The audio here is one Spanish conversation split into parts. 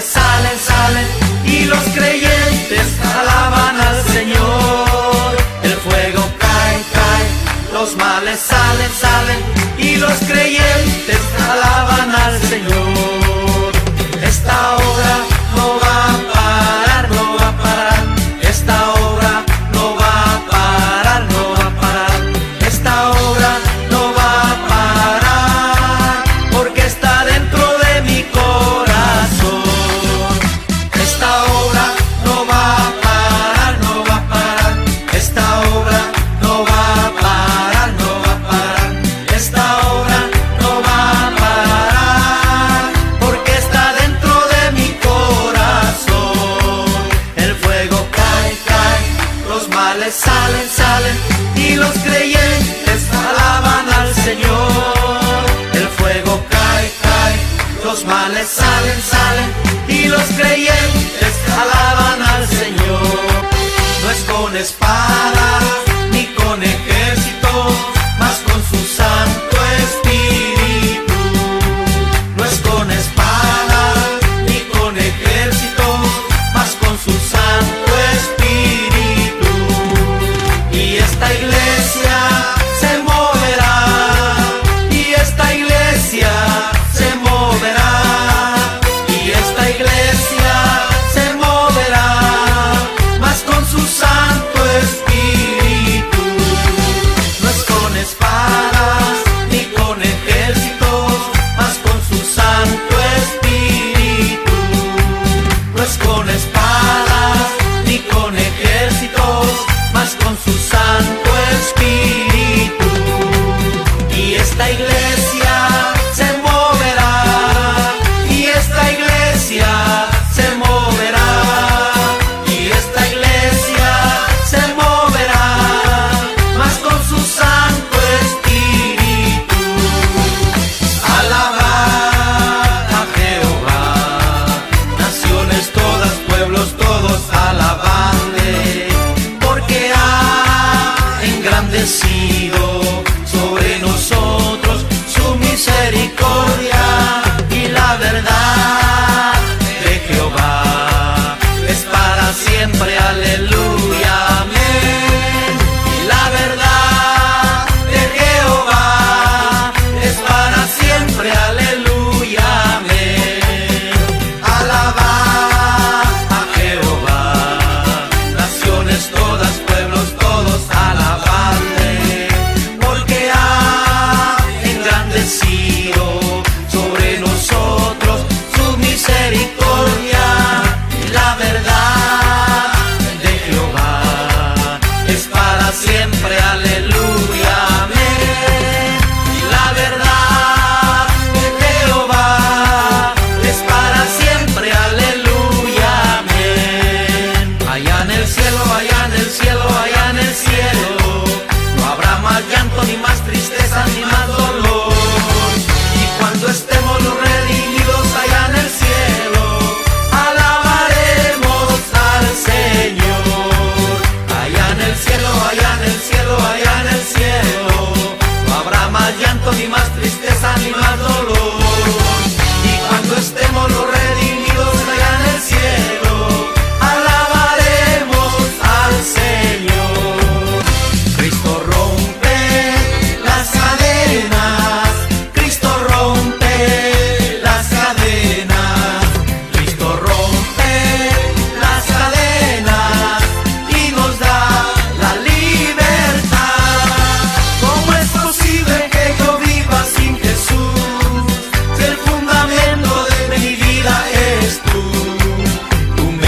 sale, salen, salen y los creyentes alaban al Señor. El fuego cae, cae, los males salen, salen y los creyentes alaban al Señor.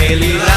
Tú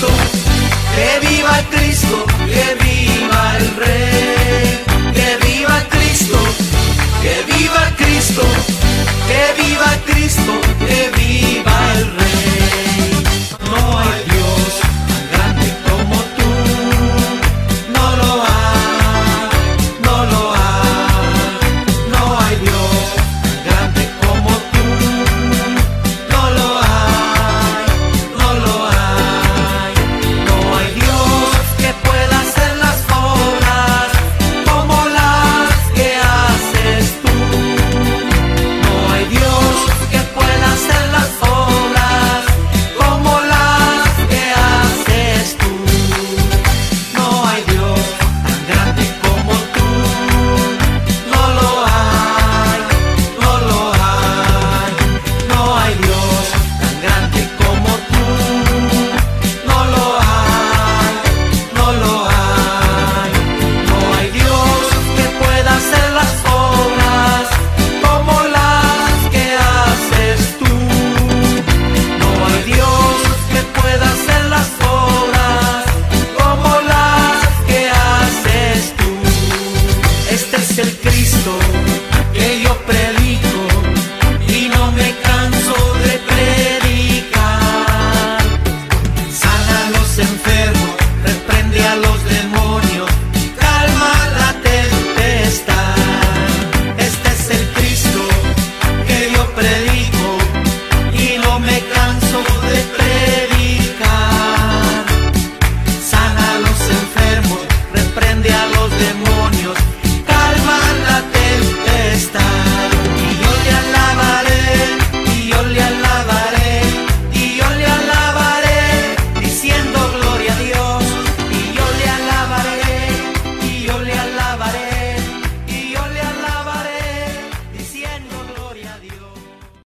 Cristo, que viva Cristo, que viva